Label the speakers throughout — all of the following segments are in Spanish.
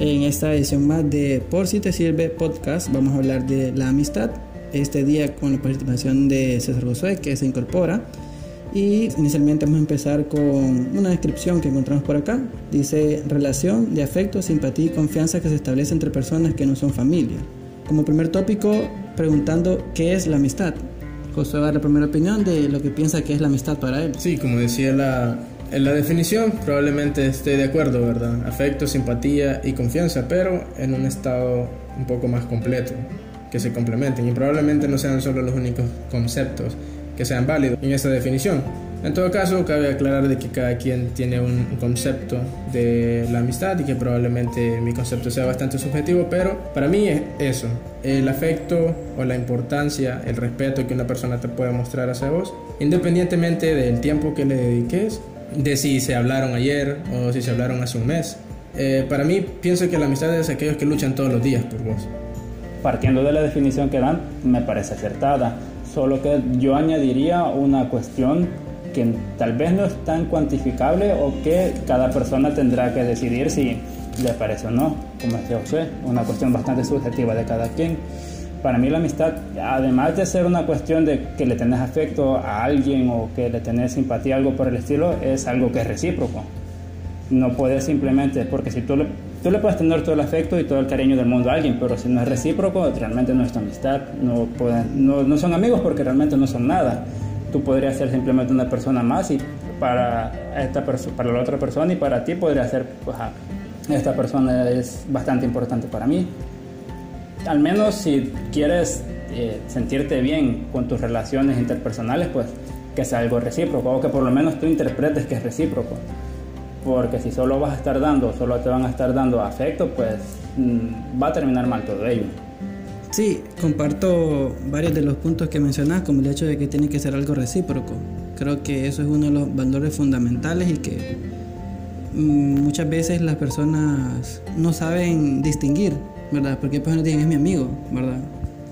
Speaker 1: En esta edición más de Por si te sirve podcast vamos a hablar de la amistad. Este día con la participación de César Josué que se incorpora. Y inicialmente vamos a empezar con una descripción que encontramos por acá. Dice relación de afecto, simpatía y confianza que se establece entre personas que no son familia. Como primer tópico, preguntando qué es la amistad. Josué va a dar la primera opinión de lo que piensa que es la amistad para él.
Speaker 2: Sí, como decía la, en la definición, probablemente esté de acuerdo, ¿verdad? Afecto, simpatía y confianza, pero en un estado un poco más completo, que se complementen y probablemente no sean solo los únicos conceptos que sean válidos en esta definición. En todo caso, cabe aclarar de que cada quien tiene un concepto de la amistad y que probablemente mi concepto sea bastante subjetivo, pero para mí es eso, el afecto o la importancia, el respeto que una persona te puede mostrar hacia vos, independientemente del tiempo que le dediques, de si se hablaron ayer o si se hablaron hace un mes. Eh, para mí pienso que la amistad es aquellos que luchan todos los días por vos.
Speaker 3: Partiendo de la definición que dan, me parece acertada, solo que yo añadiría una cuestión que tal vez no es tan cuantificable o que cada persona tendrá que decidir si le parece o no, como decía José, una cuestión bastante subjetiva de cada quien. Para mí la amistad, además de ser una cuestión de que le tenés afecto a alguien o que le tenés simpatía, algo por el estilo, es algo que es recíproco. No puedes simplemente, porque si tú le, tú le puedes tener todo el afecto y todo el cariño del mundo a alguien, pero si no es recíproco, realmente no es tu amistad. No, pueden, no, no son amigos porque realmente no son nada tú podrías ser simplemente una persona más y para, esta para la otra persona y para ti podría ser, pues, esta persona es bastante importante para mí. Al menos si quieres eh, sentirte bien con tus relaciones interpersonales, pues que sea algo recíproco o que por lo menos tú interpretes que es recíproco. Porque si solo vas a estar dando, solo te van a estar dando afecto, pues mm, va a terminar mal todo ello.
Speaker 1: Sí, comparto varios de los puntos que mencionas, como el hecho de que tiene que ser algo recíproco. Creo que eso es uno de los valores fundamentales y que mm, muchas veces las personas no saben distinguir, ¿verdad? Porque pues no tienen es mi amigo, ¿verdad?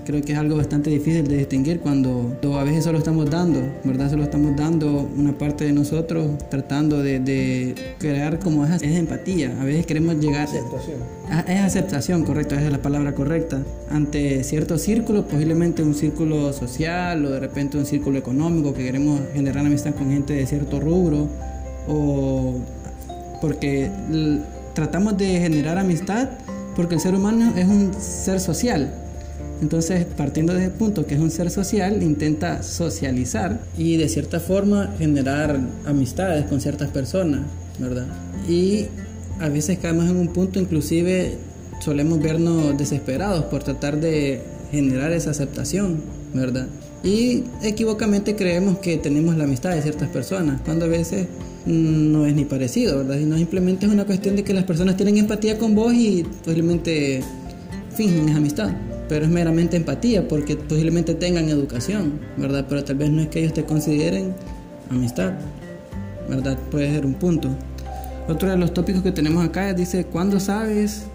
Speaker 1: creo que es algo bastante difícil de distinguir cuando a veces solo estamos dando, ¿verdad? Solo estamos dando una parte de nosotros tratando de, crear como esa, empatía. A veces queremos llegar...
Speaker 2: Aceptación.
Speaker 1: A, es aceptación, correcto, esa es la palabra correcta. Ante ciertos círculos, posiblemente un círculo social o de repente un círculo económico que queremos generar amistad con gente de cierto rubro o porque tratamos de generar amistad porque el ser humano es un ser social entonces, partiendo de ese punto que es un ser social, intenta socializar y de cierta forma generar amistades con ciertas personas, ¿verdad? Y a veces caemos en un punto, inclusive solemos vernos desesperados por tratar de generar esa aceptación, ¿verdad? Y equivocamente creemos que tenemos la amistad de ciertas personas, cuando a veces no es ni parecido, ¿verdad? Sino simplemente es una cuestión de que las personas tienen empatía con vos y posiblemente fingen esa amistad pero es meramente empatía porque posiblemente tengan educación, ¿verdad? Pero tal vez no es que ellos te consideren amistad, ¿verdad? Puede ser un punto. Otro de los tópicos que tenemos acá dice, ¿cuándo sabes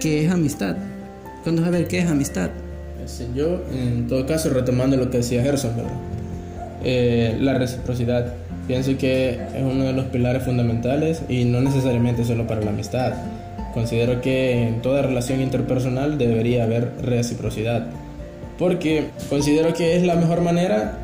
Speaker 1: qué es amistad? ¿Cuándo sabes qué es amistad?
Speaker 2: Yo, en todo caso, retomando lo que decía Gerson, ¿verdad? Eh, la reciprocidad. Pienso que es uno de los pilares fundamentales y no necesariamente solo para la amistad Considero que en toda relación interpersonal debería haber reciprocidad, porque considero que es la mejor manera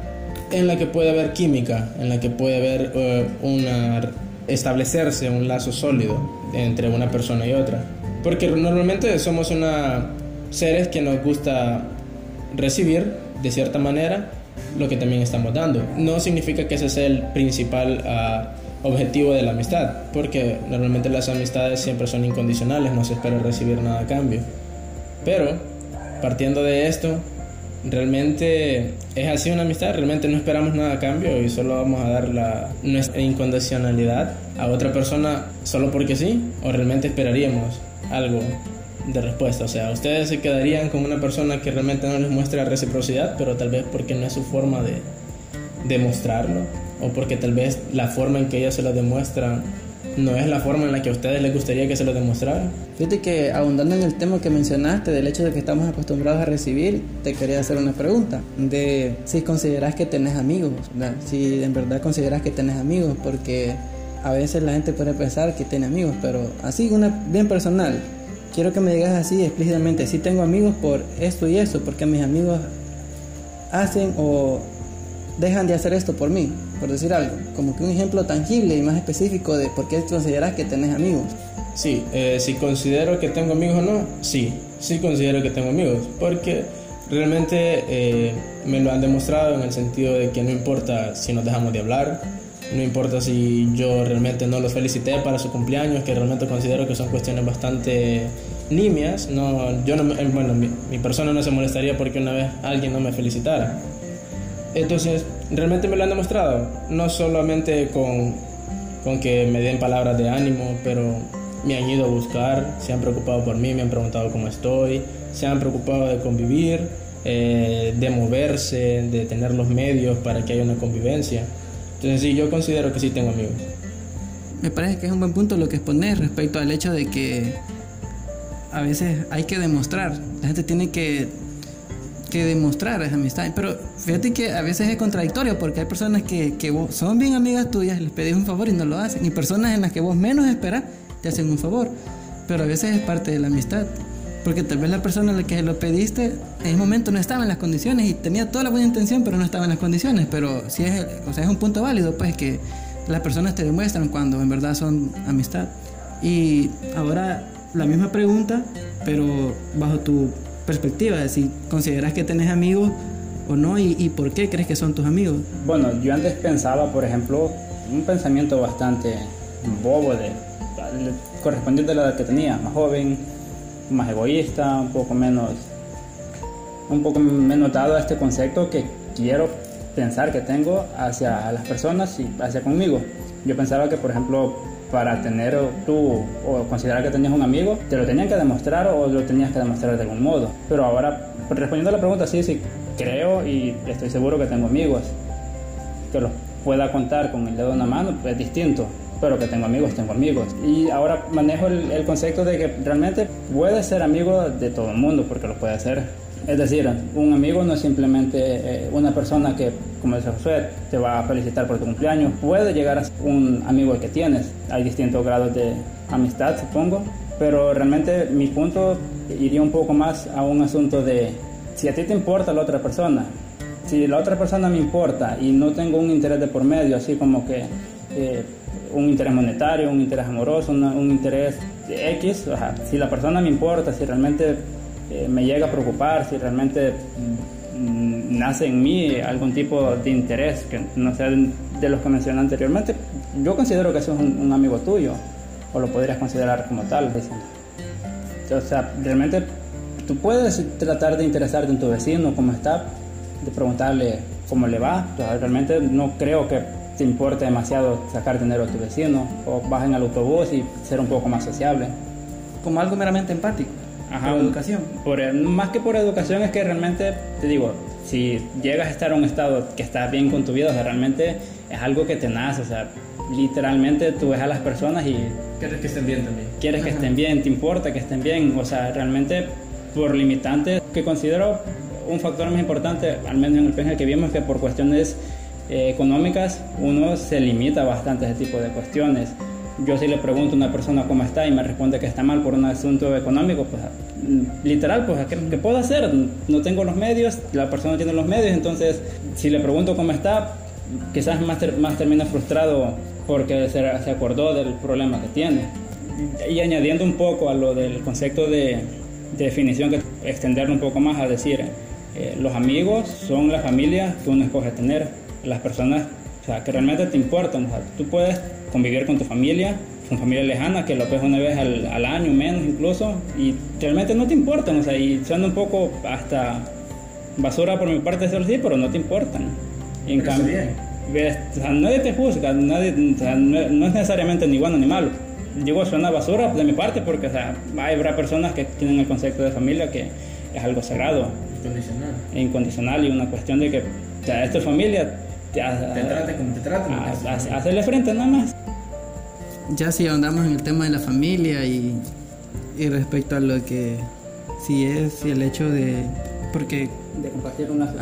Speaker 2: en la que puede haber química, en la que puede haber eh, una establecerse un lazo sólido entre una persona y otra. Porque normalmente somos una seres que nos gusta recibir de cierta manera lo que también estamos dando. No significa que ese sea el principal uh, objetivo de la amistad, porque normalmente las amistades siempre son incondicionales, no se espera recibir nada a cambio. Pero, partiendo de esto, realmente es así una amistad, realmente no esperamos nada a cambio y solo vamos a dar la, nuestra incondicionalidad a otra persona solo porque sí, o realmente esperaríamos algo de respuesta. O sea, ustedes se quedarían con una persona que realmente no les muestra reciprocidad, pero tal vez porque no es su forma de demostrarlo o porque tal vez la forma en que ellos se lo demuestran no es la forma en la que a ustedes les gustaría que se lo demostraran.
Speaker 1: Fíjate que ahondando en el tema que mencionaste del hecho de que estamos acostumbrados a recibir, te quería hacer una pregunta de si consideras que tenés amigos, si en verdad consideras que tenés amigos, porque a veces la gente puede pensar que tiene amigos, pero así, una bien personal. Quiero que me digas así explícitamente, si tengo amigos por esto y eso, porque mis amigos hacen o dejan de hacer esto por mí, por decir algo. Como que un ejemplo tangible y más específico de por qué consideras que tenés amigos.
Speaker 2: Sí, eh, si considero que tengo amigos o no, sí, sí considero que tengo amigos, porque realmente eh, me lo han demostrado en el sentido de que no importa si nos dejamos de hablar, no importa si yo realmente no los felicité para su cumpleaños, que realmente considero que son cuestiones bastante nimias, no, yo no, eh, bueno, mi, mi persona no se molestaría porque una vez alguien no me felicitara. Entonces, realmente me lo han demostrado, no solamente con, con que me den palabras de ánimo, pero me han ido a buscar, se han preocupado por mí, me han preguntado cómo estoy, se han preocupado de convivir, eh, de moverse, de tener los medios para que haya una convivencia. Entonces sí, yo considero que sí tengo amigos.
Speaker 1: Me parece que es un buen punto lo que expones respecto al hecho de que a veces hay que demostrar, la gente tiene que que demostrar esa amistad. Pero fíjate que a veces es contradictorio porque hay personas que, que vos, son bien amigas tuyas, les pedís un favor y no lo hacen. Y personas en las que vos menos esperas te hacen un favor. Pero a veces es parte de la amistad. Porque tal vez la persona a la que lo pediste en ese momento no estaba en las condiciones y tenía toda la buena intención, pero no estaba en las condiciones. Pero sí es, o sea, es un punto válido, pues que las personas te demuestran cuando en verdad son amistad. Y ahora la misma pregunta, pero bajo tu perspectiva, si consideras que tenés amigos o no y, y, por qué crees que son tus amigos.
Speaker 3: Bueno, yo antes pensaba, por ejemplo, un pensamiento bastante bobo de correspondiente a la edad que tenía, más joven, más egoísta, un poco menos un poco menos dado a este concepto que quiero pensar que tengo hacia las personas y hacia conmigo. Yo pensaba que, por ejemplo, para tener tú o considerar que tenías un amigo, te lo tenían que demostrar o lo tenías que demostrar de algún modo. Pero ahora, respondiendo a la pregunta, sí, sí, creo y estoy seguro que tengo amigos. Que los pueda contar con el dedo en la mano es distinto, pero que tengo amigos, tengo amigos. Y ahora manejo el, el concepto de que realmente puedes ser amigo de todo el mundo, porque lo puede hacer es decir, un amigo no es simplemente eh, una persona que, como dice Josué, te va a felicitar por tu cumpleaños. Puede llegar a ser un amigo que tienes. Hay distintos grados de amistad, supongo. Pero realmente mi punto iría un poco más a un asunto de si a ti te importa la otra persona. Si la otra persona me importa y no tengo un interés de por medio, así como que eh, un interés monetario, un interés amoroso, un interés X, si la persona me importa, si realmente eh, me llega a preocupar, si realmente mm, nace en mí algún tipo de interés que no sea de los que mencioné anteriormente, yo considero que eso es un, amigo tuyo, o lo podrías considerar como tal. O sea, realmente tú puedes tratar de interesarte en tu vecino, cómo está, de preguntarle cómo le va. Realmente no creo que te importe demasiado sacar dinero a tu vecino, o vas en el autobús y ser un poco más sociable.
Speaker 1: Como algo meramente empático.
Speaker 3: Ajá,
Speaker 1: por educación.
Speaker 3: Por, más que por educación es que realmente, te digo, si llegas a estar en un estado que está bien con tu vida, o sea, realmente es algo que te nace, o sea, literalmente tú ves a las personas y...
Speaker 2: Quieres que estén bien también.
Speaker 3: Quieres que estén bien, te importa que estén bien, o sea, realmente por limitantes que considero un factor más importante, al menos en el PNG que vimos, que por cuestiones eh, económicas uno se limita bastante a ese tipo de cuestiones yo si le pregunto a una persona cómo está y me responde que está mal por un asunto económico, pues literal, pues ¿qué, ¿qué, puedo hacer? No tengo los medios, la persona tiene los medios, entonces si le pregunto cómo está, quizás más, ter, más termina frustrado porque se, se, acordó del problema que tiene. Y añadiendo un poco a lo del concepto de, de definición, que extenderlo un poco más a decir, eh, los amigos son la familia que uno escoge tener, las personas o sea, que realmente te importan. O sea, tú puedes convivir con tu familia, con familia lejana, que lo ves una vez al, al, año, menos incluso, y realmente no te importan. O sea, y suena un poco hasta basura por mi parte decirlo así, pero no te importan. Y en
Speaker 2: pero
Speaker 3: cambio, ves, o sea, nadie te juzga, nadie, o sea, no, no, es necesariamente ni bueno ni malo. Digo, suena basura de mi parte porque o sea, habrá personas que tienen el concepto de familia que es algo sagrado.
Speaker 2: Incondicional.
Speaker 3: E incondicional y una cuestión de que, o sea, esto es familia,
Speaker 2: te, te trate como te traten.
Speaker 3: A, a, hacerle frente nada más.
Speaker 1: Ya si ahondamos en el tema de la familia y, y respecto a lo que si es el hecho de Porque
Speaker 3: de compartir un lazo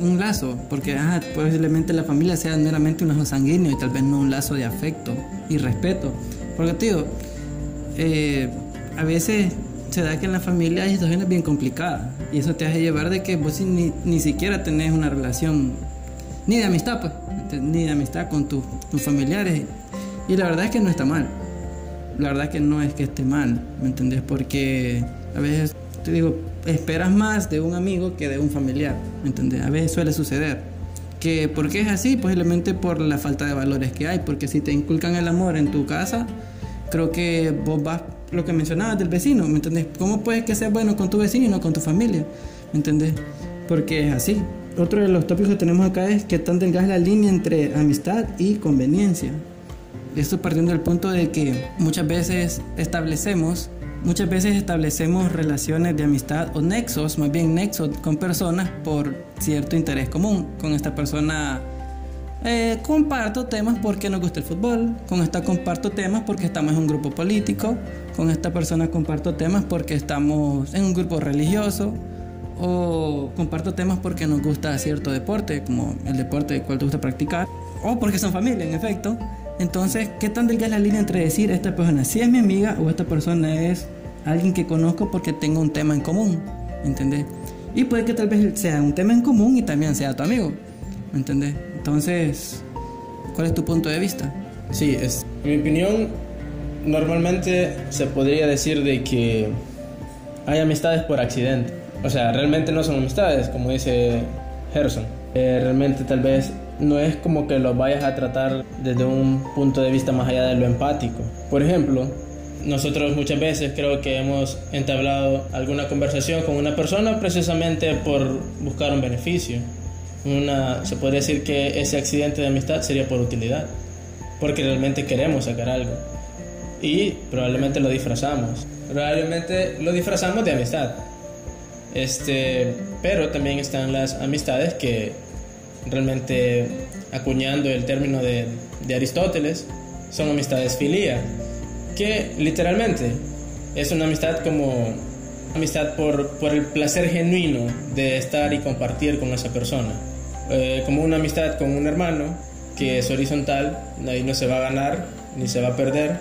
Speaker 1: Un lazo, porque posiblemente la familia sea meramente un lazo sanguíneo y tal vez no un lazo de afecto y respeto. Porque, tío, eh, a veces se da que en la familia hay situaciones bien complicadas y eso te hace llevar de que vos ni, ni siquiera tenés una relación ni de amistad, pues, ni de amistad con tus familiares. Y la verdad es que no está mal. La verdad es que no es que esté mal, ¿me entendés? Porque a veces, te digo, esperas más de un amigo que de un familiar, ¿me entendés? A veces suele suceder. Que, ¿Por qué es así? Posiblemente por la falta de valores que hay, porque si te inculcan el amor en tu casa, creo que vos vas, lo que mencionabas del vecino, ¿me entendés? ¿Cómo puedes que seas bueno con tu vecino y no con tu familia? ¿Me entendés? Porque es así. Otro de los tópicos que tenemos acá es que tan delgada es la línea entre amistad y conveniencia. Esto partiendo del punto de que muchas veces establecemos Muchas veces establecemos relaciones de amistad o nexos, más bien nexos con personas por cierto interés común. Con esta persona eh, comparto temas porque nos gusta el fútbol, con esta comparto temas porque estamos en un grupo político, con esta persona comparto temas porque estamos en un grupo religioso, o comparto temas porque nos gusta cierto deporte, como el deporte del cual te gusta practicar, o porque son familia, en efecto. Entonces, ¿qué tan delgada es la línea entre decir esta persona si es mi amiga o esta persona es alguien que conozco porque tengo un tema en común? ¿Entendés? Y puede que tal vez sea un tema en común y también sea tu amigo. ¿Me entendés? Entonces, ¿cuál es tu punto de vista?
Speaker 2: Sí, es, en mi opinión, normalmente se podría decir de que hay amistades por accidente. O sea, realmente no son amistades, como dice Gerson. Eh, realmente tal vez no es como que lo vayas a tratar desde un punto de vista más allá de lo empático. Por ejemplo, nosotros muchas veces creo que hemos entablado alguna conversación con una persona precisamente por buscar un beneficio. Una, se podría decir que ese accidente de amistad sería por utilidad, porque realmente queremos sacar algo. Y probablemente lo disfrazamos. Probablemente lo disfrazamos de amistad. Este, pero también están las amistades que realmente acuñando el término de, Aristóteles, son amistades filía, que literalmente es una amistad como amistad por, por el placer genuino de estar y compartir con esa persona, eh, como una amistad con un hermano que es horizontal, ahí no se va a ganar ni se va a perder,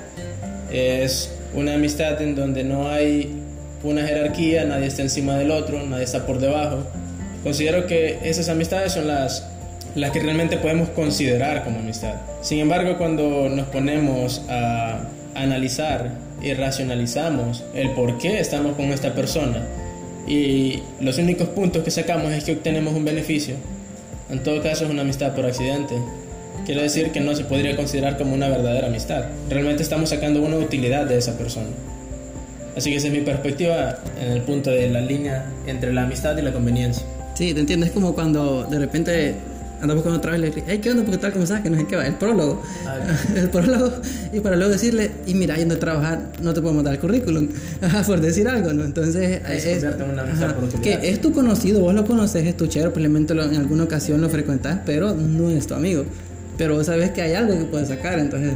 Speaker 2: es una amistad en donde no hay una jerarquía, nadie está encima del otro, nadie está por debajo. Considero que esas amistades son las las que realmente podemos considerar como amistad. Sin embargo, cuando nos ponemos a analizar y racionalizamos el por qué estamos con esta persona y los únicos puntos que sacamos es que obtenemos un beneficio, en todo caso es una amistad por accidente. Quiere decir que no se podría considerar como una verdadera amistad. Realmente estamos sacando una utilidad de esa persona. Así que esa es mi perspectiva en el punto de la línea entre la amistad y la conveniencia.
Speaker 1: Sí, te entiendo. Es como cuando de repente andamos con otra vez le dije, hey, ¿qué onda? ¿Por qué tal? ¿Cómo estás? Que no sé qué va, el prólogo. Ah, el prólogo. Y para luego decirle, y mira, yendo a trabajar, no te podemos dar el currículum, por decir algo, ¿no? Entonces, es, es que es tu conocido, vos lo conoces, es tu chero, probablemente en alguna ocasión lo frecuentas, pero no es tu amigo. Pero vos sabes que hay algo que puedes sacar, entonces.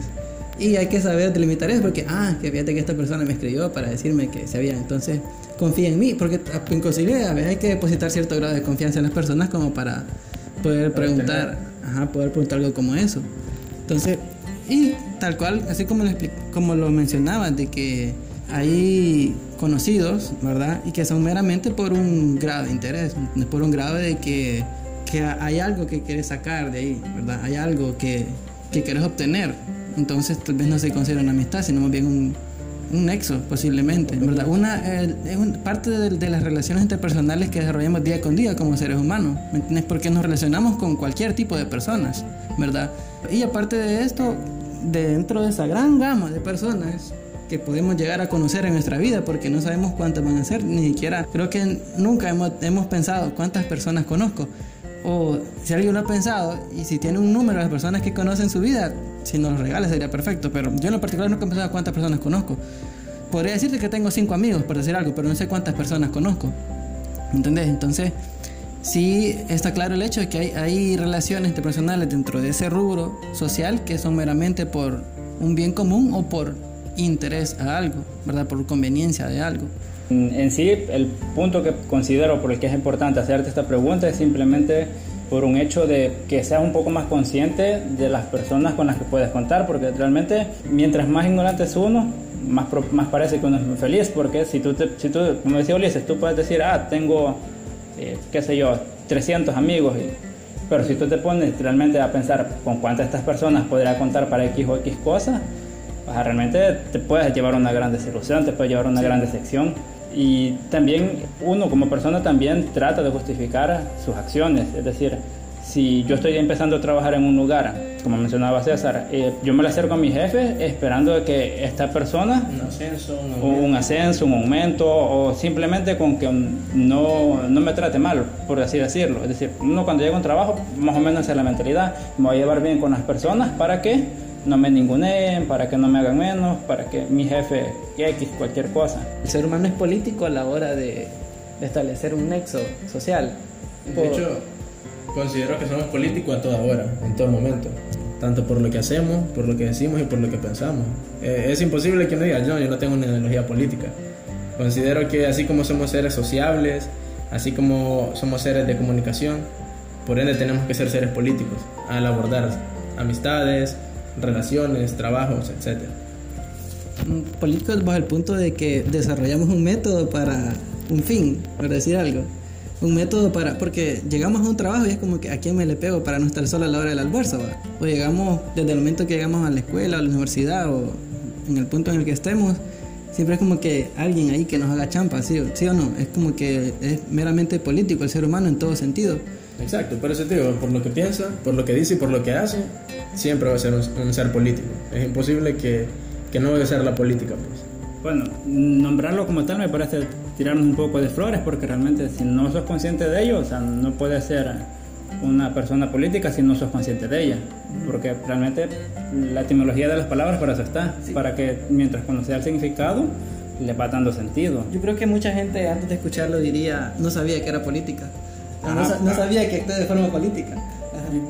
Speaker 1: Y hay que saber delimitar eso, porque, ah, que fíjate que esta persona me escribió para decirme que se había. Entonces, confía en mí, porque inclusive a veces hay que depositar cierto grado de confianza en las personas como para poder preguntar, ajá, poder preguntar algo como eso. Entonces, y tal cual, así como lo, como lo mencionabas, de que hay conocidos, ¿verdad? Y que son meramente por un grado de interés, por un grado de que, que hay algo que quieres sacar de ahí, ¿verdad? Hay algo que, que quieres obtener. Entonces, tal vez no se considera una amistad, sino más bien un, un nexo, posiblemente, ¿verdad? Una, es parte de, las relaciones interpersonales que desarrollamos día con día como seres humanos, ¿me entiendes? Porque nos relacionamos con cualquier tipo de personas, ¿verdad? Y aparte de esto, dentro de esa gran gama de personas que podemos llegar a conocer en nuestra vida, porque no sabemos cuántas van a ser, ni siquiera, creo que nunca hemos, hemos pensado cuántas personas conozco. O si alguien lo ha pensado y si tiene un número de personas que conocen su vida, si nos lo regala sería perfecto. Pero yo en lo particular nunca he pensado cuántas personas conozco. Podría decirte que tengo cinco amigos, por decir algo, pero no sé cuántas personas conozco. ¿Entendés? Entonces, sí está claro el hecho de que hay, hay relaciones interpersonales dentro de ese rubro social que son meramente por un bien común o por interés a algo, ¿verdad? Por conveniencia de algo.
Speaker 3: En sí, el punto que considero por el que es importante hacerte esta pregunta es simplemente por un hecho de que seas un poco más consciente de las personas con las que puedes contar, porque realmente mientras más ignorante es uno, más, más parece que uno es feliz, porque si tú, si tú como decía Ulises, tú puedes decir, ah, tengo, eh, qué sé yo, 300 amigos, pero si tú te pones realmente a pensar con cuántas de estas personas podría contar para X o X cosas, pues realmente te puedes llevar una gran desilusión, te puede llevar una gran decepción. Y también uno como persona también trata de justificar sus acciones, es decir, si yo estoy empezando a trabajar en un lugar, como mencionaba César, eh, yo me le acerco a mi jefe esperando que esta persona,
Speaker 2: un ascenso, un
Speaker 3: aumento. un, ascenso, un aumento o simplemente con que no, no, me trate mal, por así decirlo. Es decir, uno cuando llega a un trabajo, más o menos es la mentalidad, me voy a llevar bien con las personas para que no me ninguneen, para que no me hagan menos, para que mi jefe X, cualquier cosa.
Speaker 1: El ser humano es político a la hora de, de establecer un nexo social.
Speaker 2: De hecho, considero que somos políticos a toda hora, en todo momento. Tanto por lo que hacemos, por lo que decimos y por lo que pensamos. Eh, es imposible que uno diga, no, yo no tengo una ideología política. Considero que así como somos seres sociables, así como somos seres de comunicación, por ende tenemos que ser seres políticos al abordar amistades, relaciones, trabajos, etc.
Speaker 1: Políticos bajo el punto de que desarrollamos un método para un fin, por decir algo un método para, porque llegamos a un trabajo y es como que a quién me le pego para no estar solo a la hora del almuerzo, o llegamos desde el momento que llegamos a la escuela, a la universidad o en el punto en el que estemos, siempre es como que alguien ahí que nos haga champa, ¿sí, ¿sí o no? Es como que es meramente político el ser humano en todo sentido.
Speaker 2: Exacto, por eso te digo, por lo que piensa, por lo que dice y por lo que hace, siempre va a ser un, ser político. Es imposible que, que no vaya a ser la política, pues.
Speaker 3: Bueno, nombrarlo como tal me parece tirarnos un poco de flores porque realmente si no sos consciente de ello, o sea, no puedes ser una persona política si no sos consciente de ella. Porque realmente la etimología de las palabras para eso está, para que mientras conocer el significado le va dando sentido.
Speaker 1: Yo creo que mucha gente antes de escucharlo diría, no sabía que era política, no, no sabía que actúe de forma política.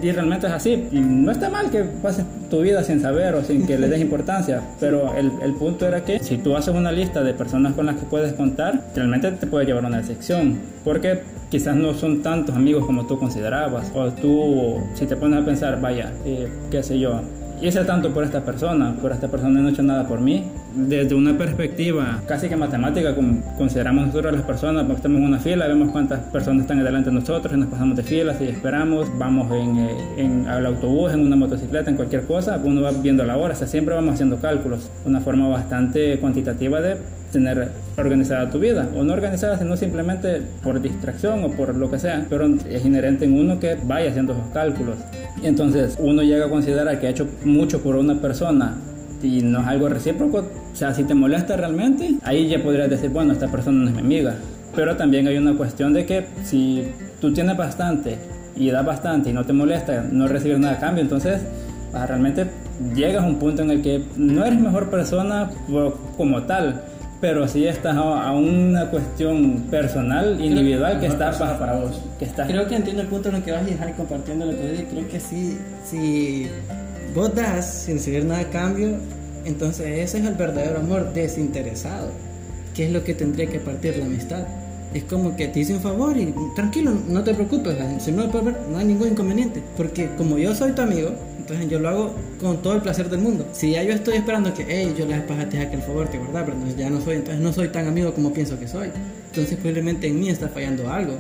Speaker 3: Y, realmente es así. Y no está mal que pases tu vida sin saber o sin que le des importancia, pero el, el, punto era que si tú haces una lista de personas con las que puedes contar, realmente te puede llevar a una decepción, porque quizás no son tantos amigos como tú considerabas, o tú, si te pones a pensar, vaya, eh, qué sé yo, hice tanto por esta persona, por esta persona no he hecho nada por mí. Desde una perspectiva casi que matemática, como consideramos nosotros las personas, porque estamos en una fila, vemos cuántas personas están delante de nosotros nos pasamos de filas y esperamos, vamos en, eh, en al autobús, en una motocicleta, en cualquier cosa, uno va viendo la hora, o sea, siempre vamos haciendo cálculos, una forma bastante cuantitativa de tener organizada tu vida, o no organizada, sino simplemente por distracción o por lo que sea, pero es inherente en uno que vaya haciendo esos cálculos. Entonces uno llega a considerar que ha hecho mucho por una persona y no es algo recíproco, o sea, si te molesta realmente, ahí ya podrías decir, bueno, esta persona no es mi amiga. Pero también hay una cuestión de que si tú tienes bastante y das bastante y no te molesta no recibir nada a cambio, entonces ah, realmente llegas a un punto en el que no eres mejor persona como tal, pero sí estás a, una cuestión personal, individual, que está para, vos. Que está.
Speaker 1: Creo que entiendo el punto en el que vas a dejar compartiendo lo que Creo que sí, si vos das sin recibir nada a cambio, entonces ese es el verdadero amor desinteresado, que es lo que tendría que partir la amistad. Es como que te hice un favor y tranquilo, no te preocupes, si no, no hay ningún inconveniente, porque como yo soy tu amigo, entonces yo lo hago con todo el placer del mundo. Si ya yo estoy esperando que, hey, yo les pagaste aquel favor, que verdad, pero ya no soy, entonces no soy tan amigo como pienso que soy. Entonces probablemente en mí está fallando algo.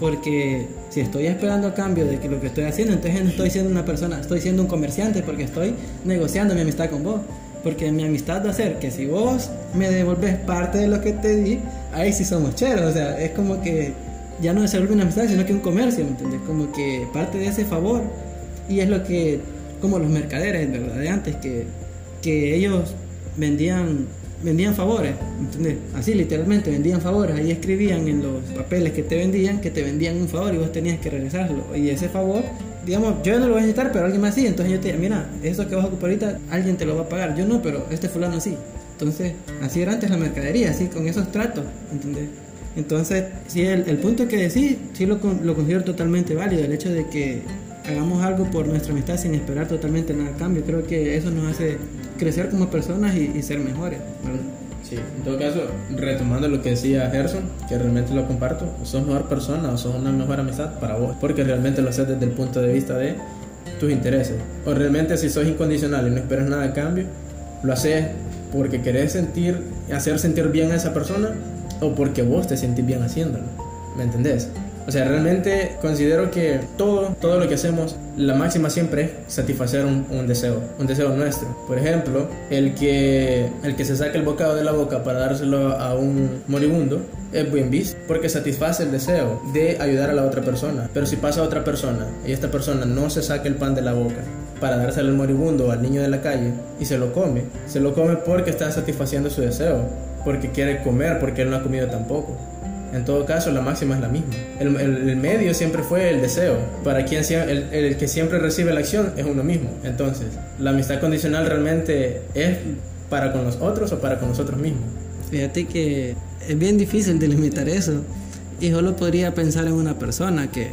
Speaker 1: Porque si estoy esperando a cambio de que lo que estoy haciendo, entonces no estoy siendo una persona, estoy siendo un comerciante porque estoy negociando mi amistad con vos. Porque mi amistad va a ser que si vos me devolves parte de lo que te di, ahí sí somos cheros. O sea, es como que ya no se vuelve una amistad, sino que un comercio, ¿me entiendes? Como que parte de ese favor. Y es lo que como los mercaderes, ¿verdad? De antes, que, que ellos vendían, vendían favores, ¿entendés? Así literalmente, vendían favores. Ahí escribían en los papeles que te vendían que te vendían un favor y vos tenías que regresarlo. Y ese favor, digamos, yo no lo voy a necesitar, pero alguien más sí. Entonces yo te digo, mira, eso que vas a ocupar ahorita, alguien te lo va a pagar. Yo no, pero este fulano sí. Entonces, así era antes la mercadería, así con esos tratos, ¿entendés? Entonces, sí, el, el punto que decís, sí lo, lo considero totalmente válido, el hecho de que hagamos algo por nuestra amistad sin esperar totalmente nada a cambio. Creo que eso nos hace crecer como personas y, ser mejores,
Speaker 2: Sí, en todo caso, retomando lo que decía Gerson, que realmente lo comparto, sos mejor persona o sos una mejor amistad para vos, porque realmente lo haces desde el punto de vista de tus intereses. O realmente si sos incondicional y no esperas nada a cambio, lo haces porque querés sentir, hacer sentir bien a esa persona o porque vos te sentís bien haciéndolo. ¿Me entendés? O sea, realmente considero que todo, todo lo que hacemos, la máxima siempre es satisfacer un, deseo, un deseo nuestro. Por ejemplo, el que, el que se saque el bocado de la boca para dárselo a un moribundo es bien visto porque satisface el deseo de ayudar a la otra persona. Pero si pasa otra persona y esta persona no se saca el pan de la boca para dárselo al moribundo o al niño de la calle y se lo come, se lo come porque está satisfaciendo su deseo, porque quiere comer, porque él no ha comido tampoco. En todo caso, la máxima es la misma. El, el, el medio siempre fue el deseo. Para quien el, el, que siempre recibe la acción es uno mismo. Entonces, la amistad condicional realmente es para con los otros o para con nosotros mismos.
Speaker 1: Fíjate que es bien difícil delimitar eso. Y solo podría pensar en una persona que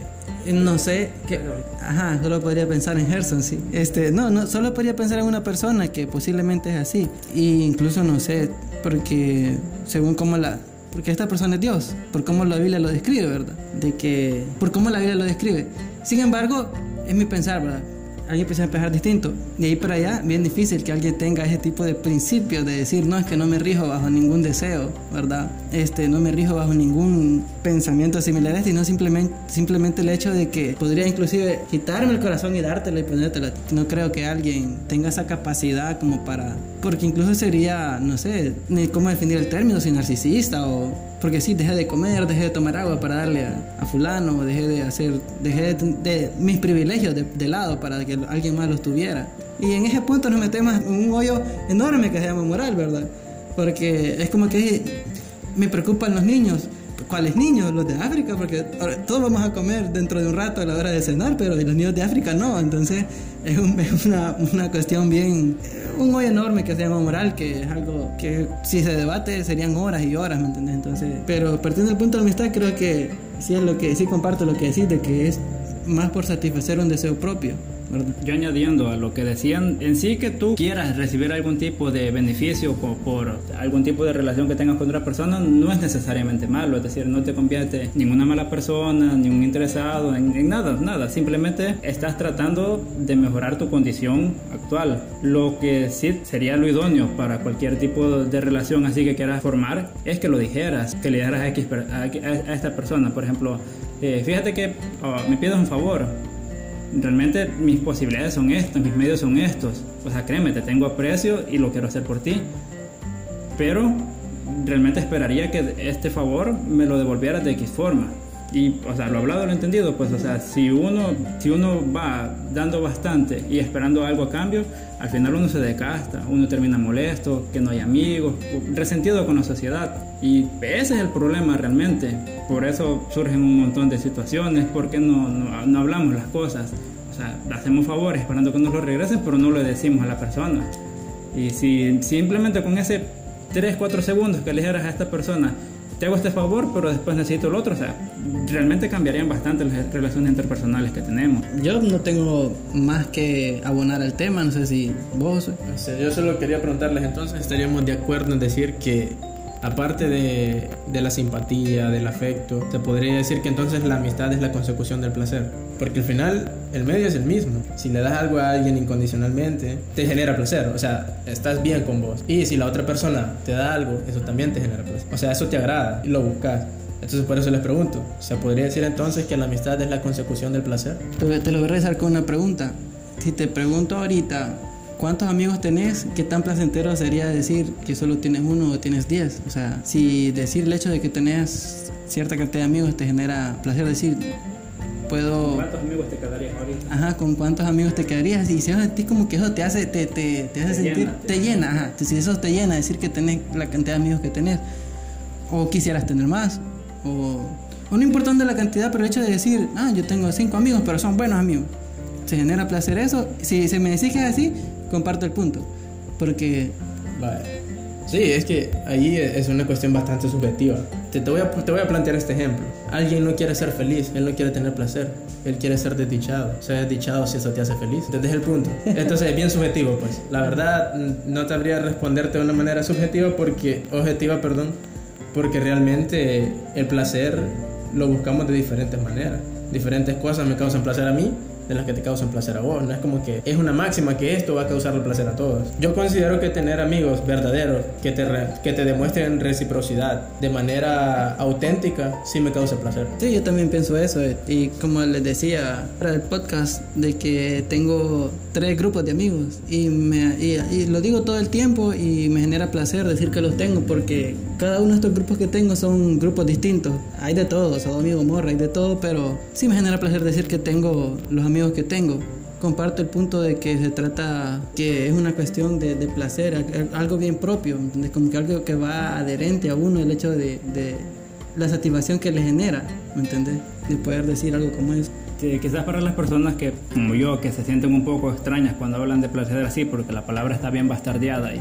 Speaker 1: no sé, que, ajá, solo podría pensar en Gerson, sí. Este, no, no, solo podría pensar en una persona que posiblemente es así. Y incluso no sé, porque según cómo la, porque esta persona es Dios, por cómo la Biblia lo describe, ¿verdad? De que, por cómo la Biblia lo describe. Sin embargo, es mi pensar, ¿verdad? Alguien empieza a pensar distinto. De ahí para allá, bien difícil que alguien tenga ese tipo de principios de decir, no, es que no me rijo bajo ningún deseo, ¿verdad? Este, no me rijo bajo ningún pensamiento similar este, sino simplemente, simplemente el hecho de que podría inclusive quitarme el corazón y dártelo y ponértelo. No creo que alguien tenga esa capacidad como para... Porque incluso sería, no sé, ni cómo definir el término, si narcisista o porque sí, dejé de comer, dejé de tomar agua para darle a, a fulano, dejé de hacer, dejé de, de mis privilegios de, de, lado para que alguien más los tuviera. Y en ese punto nos metemos en un hoyo enorme que se llama moral, ¿verdad? Porque es como que me preocupan los niños. ¿Cuáles niños? Los de África, porque todos vamos a comer dentro de un rato a la hora de cenar, pero los niños de África no. Entonces es, un, es una, una, cuestión bien, un hoyo enorme que se llama moral, que es algo que si se debate serían horas y horas, ¿me entiendes? Entonces, pero partiendo del punto de amistad, creo que sí es lo que sí comparto lo que decís de que es más por satisfacer un deseo propio. ¿Verdad?
Speaker 3: Yo añadiendo a lo que decían, en sí que tú quieras recibir algún tipo de beneficio por, por, algún tipo de relación que tengas con otra persona, no es necesariamente malo, es decir, no te convierte en una mala persona, ni un interesado, en, en nada, nada, simplemente estás tratando de mejorar tu condición actual. Lo que sí sería lo idóneo para cualquier tipo de relación así que quieras formar es que lo dijeras, que le dijeras a, a, a esta persona, por ejemplo, eh, fíjate que oh, me pides un favor, realmente mis posibilidades son estas, mis medios son estos. O sea, créeme, te tengo aprecio y lo quiero hacer por ti. Pero realmente esperaría que este favor me lo devolvieras de X forma. Y, o sea, lo hablado, lo entendido, pues, o sea, si uno, si uno va dando bastante y esperando algo a cambio, al final uno se decasta, uno termina molesto, que no hay amigos, resentido con la sociedad. Y ese es el problema realmente. Por eso surgen un montón de situaciones, porque no, no, no hablamos las cosas. O sea, hacemos favores esperando que nos lo regresen, pero no lo decimos a la persona. Y si simplemente con ese 3, 4 segundos que le dijeras a esta persona, te hago este favor, pero después necesito el otro. O sea, realmente cambiarían bastante las relaciones interpersonales que tenemos.
Speaker 1: Yo no tengo más que abonar al tema, no sé si vos.
Speaker 2: O sea, yo solo quería preguntarles entonces, ¿estaríamos de acuerdo en decir que aparte de, de, la simpatía, del afecto, se podría decir que entonces la amistad es la consecución del placer. Porque al final el medio es el mismo. Si le das algo a alguien incondicionalmente, te genera placer. O sea, estás bien con vos. Y si la otra persona te da algo, eso también te genera placer. O sea, eso te agrada y lo buscas. Entonces por eso les pregunto, ¿se podría decir entonces que la amistad es la consecución del placer?
Speaker 1: Te lo voy a rezar con una pregunta. Si te pregunto ahorita, ¿Cuántos amigos tenés? ¿Qué tan placentero sería decir que solo tienes uno o tienes diez? O sea, si decir el hecho de que tenés cierta cantidad de amigos te genera placer, decir, puedo...
Speaker 3: ¿Con cuántos amigos te quedarías ahorita?
Speaker 1: Ajá, ¿con cuántos amigos te quedarías? Y si a ti como que eso te hace, te, te, te hace
Speaker 3: Te
Speaker 1: sentir...
Speaker 3: llena.
Speaker 1: Te llena, ajá. Si eso te llena, decir que tenés la cantidad de amigos que tenés. O quisieras tener más. O, o no importando la cantidad, pero el hecho de decir, ah, yo tengo cinco amigos, pero son buenos amigos. Se genera placer eso. Si se me decís que es así, comparto el punto. Porque
Speaker 2: Vale. Sí, es que ahí es una cuestión bastante subjetiva. Te, te, voy a, te voy a plantear este ejemplo. Alguien no quiere ser feliz, él no quiere tener placer, él quiere ser desdichado. Ser desdichado si eso te hace feliz. ¿Entendés el punto? Entonces es bien subjetivo, pues. La verdad, no te habría responderte de una manera subjetiva porque, objetiva, perdón, porque realmente el placer lo buscamos de diferentes maneras. Diferentes cosas me causan placer a mí, de las que te causan placer a vos. No es como que es una máxima que esto va a causar placer a todos. Yo considero que tener amigos verdaderos que te, que te demuestren reciprocidad de manera auténtica sí me causa placer.
Speaker 1: Sí, yo también pienso eso. Y como les decía para el podcast, de que tengo tres grupos de amigos y, me, y, lo digo todo el tiempo y me genera placer decir que los tengo porque cada uno de estos grupos que tengo son grupos distintos. Hay de todo, son amigos morra, hay de todo, pero sí me genera placer decir que tengo los amigos que tengo. Comparto el punto de que se trata, que es una cuestión de, placer, algo bien propio, como que algo que va adherente a uno, el hecho de, la satisfacción que le genera, ¿me entiendes? De poder decir algo como eso.
Speaker 3: Sí, quizás para las personas que, como yo, que se sienten un poco extrañas cuando hablan de placer así, porque la palabra está bien bastardeada y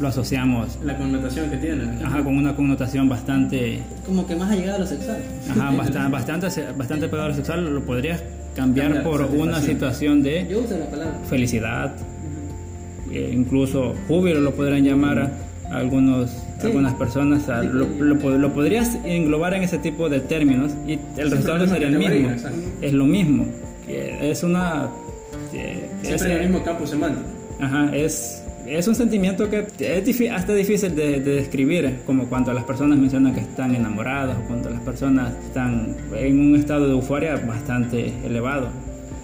Speaker 3: lo asociamos.
Speaker 2: La connotación que tiene.
Speaker 3: Ajá, con una connotación bastante.
Speaker 1: Como que más allegada a lo sexual.
Speaker 3: Ajá, bastante, bastante, bastante pegado a lo sexual, lo podrías cambiar por una situación de felicidad, eh, incluso júbilo lo podrían llamar a algunos, algunas personas. lo, lo, podrías englobar en ese tipo de términos y el resultado sería el mismo. Es lo mismo. Es una.
Speaker 2: Eh, es el mismo campo semántico.
Speaker 3: Ajá, es es un sentimiento que es hasta difícil de, describir, como cuando las personas mencionan que están enamoradas o cuando las personas están en un estado de euforia bastante elevado.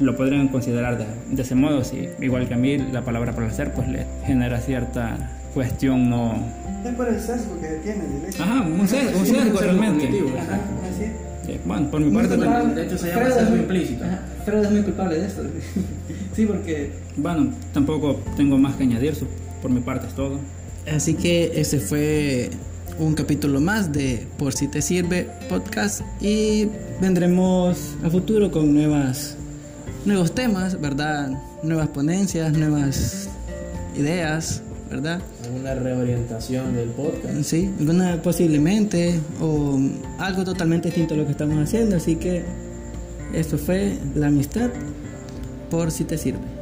Speaker 3: Lo podrían considerar de, ese modo, sí. igual que a mí la palabra placer pues le genera cierta cuestión no...
Speaker 1: Es por el sesgo que tiene.
Speaker 3: Ajá, un sesgo, un sesgo realmente. bueno, por mi parte...
Speaker 2: De hecho se llama sesgo implícito.
Speaker 1: Pero es muy culpable de esto. Sí, porque...
Speaker 3: Bueno, tampoco tengo más que añadir, por mi parte es todo.
Speaker 1: Así que ese fue un capítulo más de Por si te sirve podcast y vendremos a futuro con nuevas nuevos temas, ¿verdad? Nuevas ponencias, nuevas ideas, ¿verdad?
Speaker 2: Una reorientación del podcast.
Speaker 1: Sí, alguna posiblemente o algo totalmente distinto a lo que estamos haciendo, así que esto fue la amistad por si te sirve.